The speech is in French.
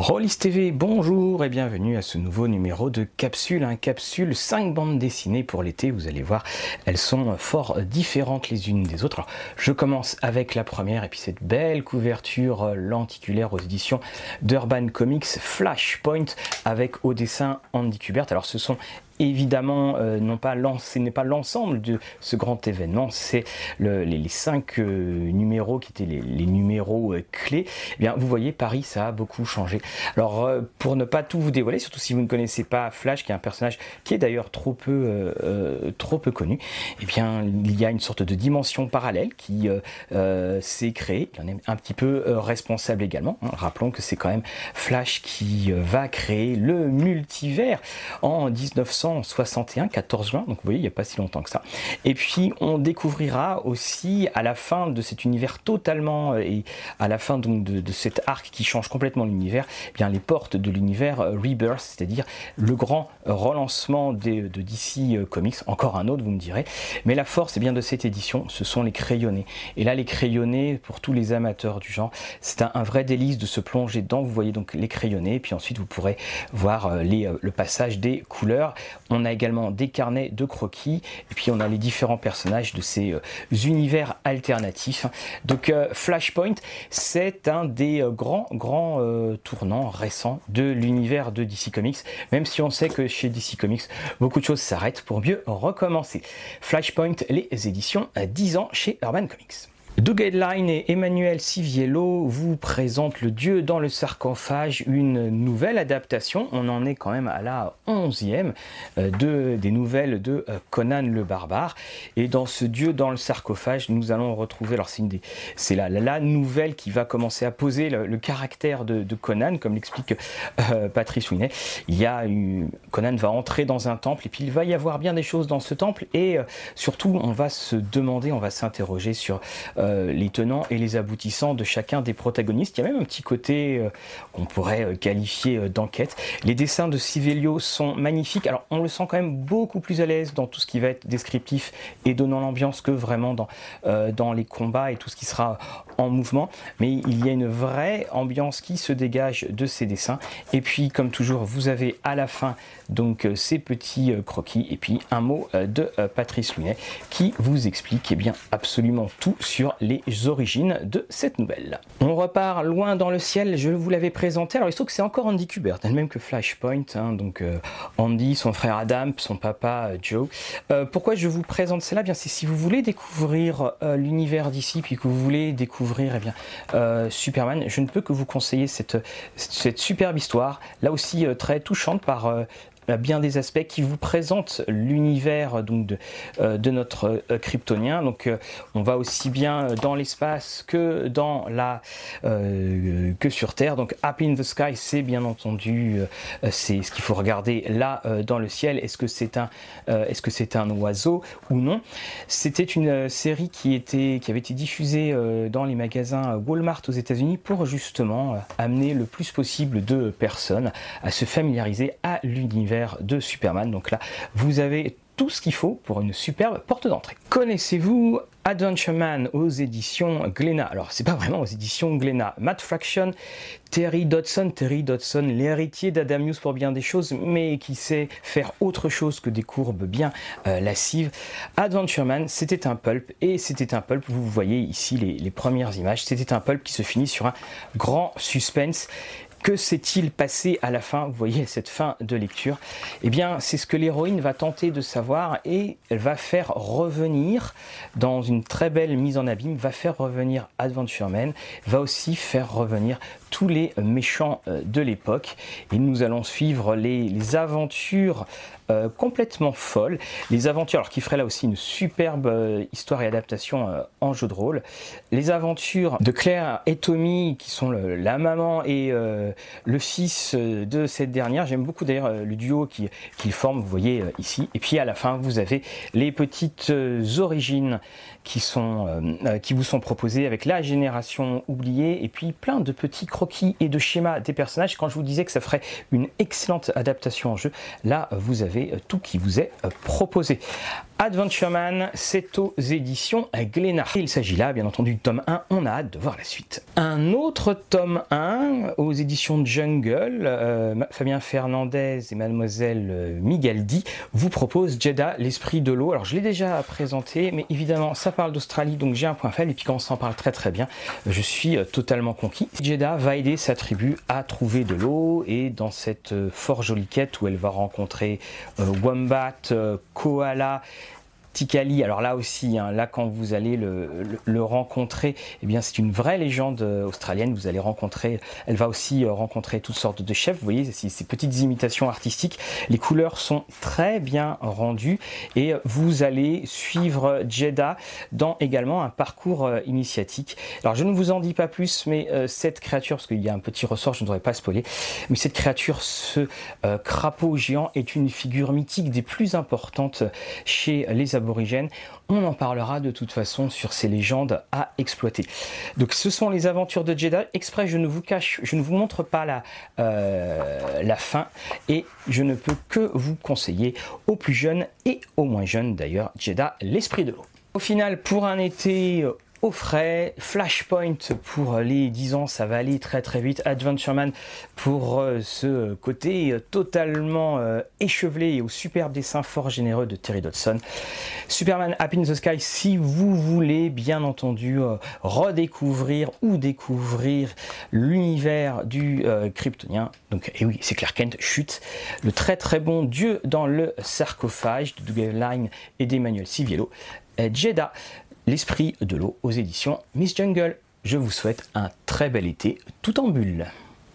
Rollis TV, bonjour et bienvenue à ce nouveau numéro de Capsule, un capsule 5 bandes dessinées pour l'été, vous allez voir, elles sont fort différentes les unes des autres. Je commence avec la première et puis cette belle couverture lenticulaire aux éditions d'Urban Comics Flashpoint avec au dessin Andy Kubert. Alors ce sont évidemment euh, non pas ce n'est pas l'ensemble de ce grand événement, c'est les, cinq euh, numéros qui étaient les, numéros euh, clés. Eh bien, vous voyez, Paris, ça a beaucoup changé. Alors, pour ne pas tout vous dévoiler, surtout si vous ne connaissez pas Flash, qui est un personnage qui est d'ailleurs trop peu, connu, eh bien, il y a une sorte de dimension parallèle qui s'est créée. Il en est un petit peu responsable également. Hein. Rappelons que c'est quand même Flash qui va créer le multivers en 1900 61, 14 juin, donc vous voyez, il n'y a pas si longtemps que ça. Et puis on découvrira aussi à la fin de cet univers totalement, euh, et à la fin donc de, cet arc qui change complètement l'univers, eh bien les portes de l'univers euh, Rebirth, c'est-à-dire le grand relancement de, DC euh, Comics, encore un autre vous me direz, mais la force eh bien, de cette édition, ce sont les crayonnés. Et là les crayonnés, pour tous les amateurs du genre, c'est un, vrai délice de se plonger dedans, vous voyez donc les crayonnés, puis ensuite vous pourrez voir le passage des couleurs. On a également des carnets de croquis et puis on a les différents personnages de ces euh, univers alternatifs. Donc euh, Flashpoint, c'est un des euh, grands grands tournants récents de l'univers de DC Comics, même si on sait que chez DC Comics, beaucoup de choses s'arrêtent pour mieux recommencer. Flashpoint, les éditions à 10 ans chez Urban Comics. Doug Headline et Emmanuel Siviello vous présentent Le Dieu dans le sarcophage, une nouvelle adaptation. On en est quand même à la onzième euh, de, des nouvelles de euh, Conan le Barbare. Et dans ce Dieu dans le sarcophage, nous allons retrouver, alors c'est la, nouvelle qui va commencer à poser le, caractère de, Conan, comme l'explique euh, Patrice Winet. Il y a Conan va entrer dans un temple et puis il va y avoir bien des choses dans ce temple et surtout on va se demander, on va s'interroger sur les tenants et les aboutissants de chacun des protagonistes. Il y a même un petit côté euh, qu'on pourrait euh, qualifier d'enquête. Les dessins de Sivelio sont magnifiques. Alors on le sent quand même beaucoup plus à l'aise dans tout ce qui va être descriptif et donnant l'ambiance que vraiment dans, dans les combats et tout ce qui sera en mouvement. Mais il y a une vraie ambiance qui se dégage de ces dessins. Et puis comme toujours, vous avez à la fin donc ces petits croquis et puis un mot de Patrice Lunet qui vous explique eh bien absolument tout sur les origines de cette nouvelle. On repart loin dans le ciel, je vous l'avais présenté, alors il se trouve que c'est encore Andy Kubert, elle-même que Flashpoint, hein, donc euh, Andy, son frère Adam, son papa euh, Joe. Euh, pourquoi je vous présente cela? Bien, c'est si vous voulez découvrir l'univers d'ici, puis que vous voulez découvrir eh bien, Superman, je ne peux que vous conseiller cette, cette superbe histoire, là aussi très touchante par bien des aspects qui vous présentent l'univers donc de, euh, de notre euh, kryptonien. Donc euh, on va aussi bien dans l'espace que dans la que sur Terre. Donc Up in the Sky, c'est bien entendu c'est ce qu'il faut regarder là dans le ciel. Est-ce que c'est un est-ce que c'est un oiseau ou non? C'était une série qui était qui avait été diffusée dans les magasins Walmart aux États-Unis pour justement amener le plus possible de personnes à se familiariser à l'univers de Superman. Donc là, vous avez tout ce qu'il faut pour une superbe porte d'entrée. Connaissez-vous Adventure Man aux éditions Glénat? Alors, c'est pas vraiment aux éditions Glénat. Matt Fraction, Terry Dodson, Terry Dodson, l'héritier d'Adam News pour bien des choses, mais qui sait faire autre chose que des courbes bien euh, lascives. Adventure Man, c'était un pulp, et c'était un pulp, vous voyez ici les premières images, c'était un pulp qui se finit sur un grand suspense. Que s'est-il passé à la fin Vous voyez cette fin de lecture? Eh bien, c'est ce que l'héroïne va tenter de savoir et elle va faire revenir, dans une très belle mise en abîme, va faire revenir Adventure Man, va aussi faire revenir tous les méchants euh, de l'époque. Et nous allons suivre les, aventures euh, complètement folles. Les aventures, alors qui ferait là aussi une superbe euh, histoire et adaptation en jeu de rôle. Les aventures de Claire et Tommy, qui sont la maman et le fils de cette dernière. J'aime beaucoup d'ailleurs le duo qu'ils qui forment, vous voyez ici. Et puis à la fin, vous avez les petites origines qui, sont, qui vous sont proposées avec la génération oubliée et puis plein de petits et de schémas des personnages. Quand je vous disais que ça ferait une excellente adaptation en jeu, là vous avez tout qui vous est proposé. Adventure Man, c'est aux éditions Glénat. Il s'agit là, bien entendu, du tome 1. On a hâte de voir la suite. Un autre tome 1 aux éditions Jungle, euh, Fabien Fernandez et Mademoiselle euh, Migaldi vous propose Jeddah, l'esprit de l'eau. Alors, je l'ai déjà présenté, mais évidemment, ça parle d'Australie, donc j'ai un point faible. Et puis, quand on s'en parle très très bien, je suis euh, totalement conquis. Jeddah va aider sa tribu à trouver de l'eau et dans cette fort jolie quête où elle va rencontrer Wombat, Koala, Tikali, alors là aussi, hein, là quand vous allez le, rencontrer, eh bien c'est une vraie légende euh, australienne. Vous allez rencontrer, elle va aussi euh, rencontrer toutes sortes de chefs. Vous voyez ces petites imitations artistiques. Les couleurs sont très bien rendues et vous allez suivre Jeddah dans également un parcours euh, initiatique. Alors je ne vous en dis pas plus, mais cette créature, parce qu'il y a un petit ressort, je ne devrais pas spoiler, mais cette créature, ce crapaud géant, est une figure mythique des plus importantes chez les On en parlera de toute façon sur ces légendes à exploiter. Donc ce sont les aventures de Jeddah. Exprès, je ne vous cache, je ne vous montre pas la, euh, la fin et je ne peux que vous conseiller aux plus jeunes et aux moins jeunes d'ailleurs, Jeddah, l'esprit de l'eau. Au final, pour un été au frais. Flashpoint pour les 10 ans, ça va aller très très vite. Adventure Man pour euh, ce côté euh, totalement euh, échevelé et au superbe dessin fort généreux de Terry Dodson. Superman Happy in the Sky, si vous voulez bien entendu redécouvrir ou découvrir l'univers du Kryptonien. Donc, et oui, c'est Clark Kent, chute. Le très très bon Dieu dans le sarcophage de Doug Line et d'Emmanuel Siviello. Jeddah, L'esprit de l'eau aux éditions Miss Jungle. Je vous souhaite un très bel été tout en bulle.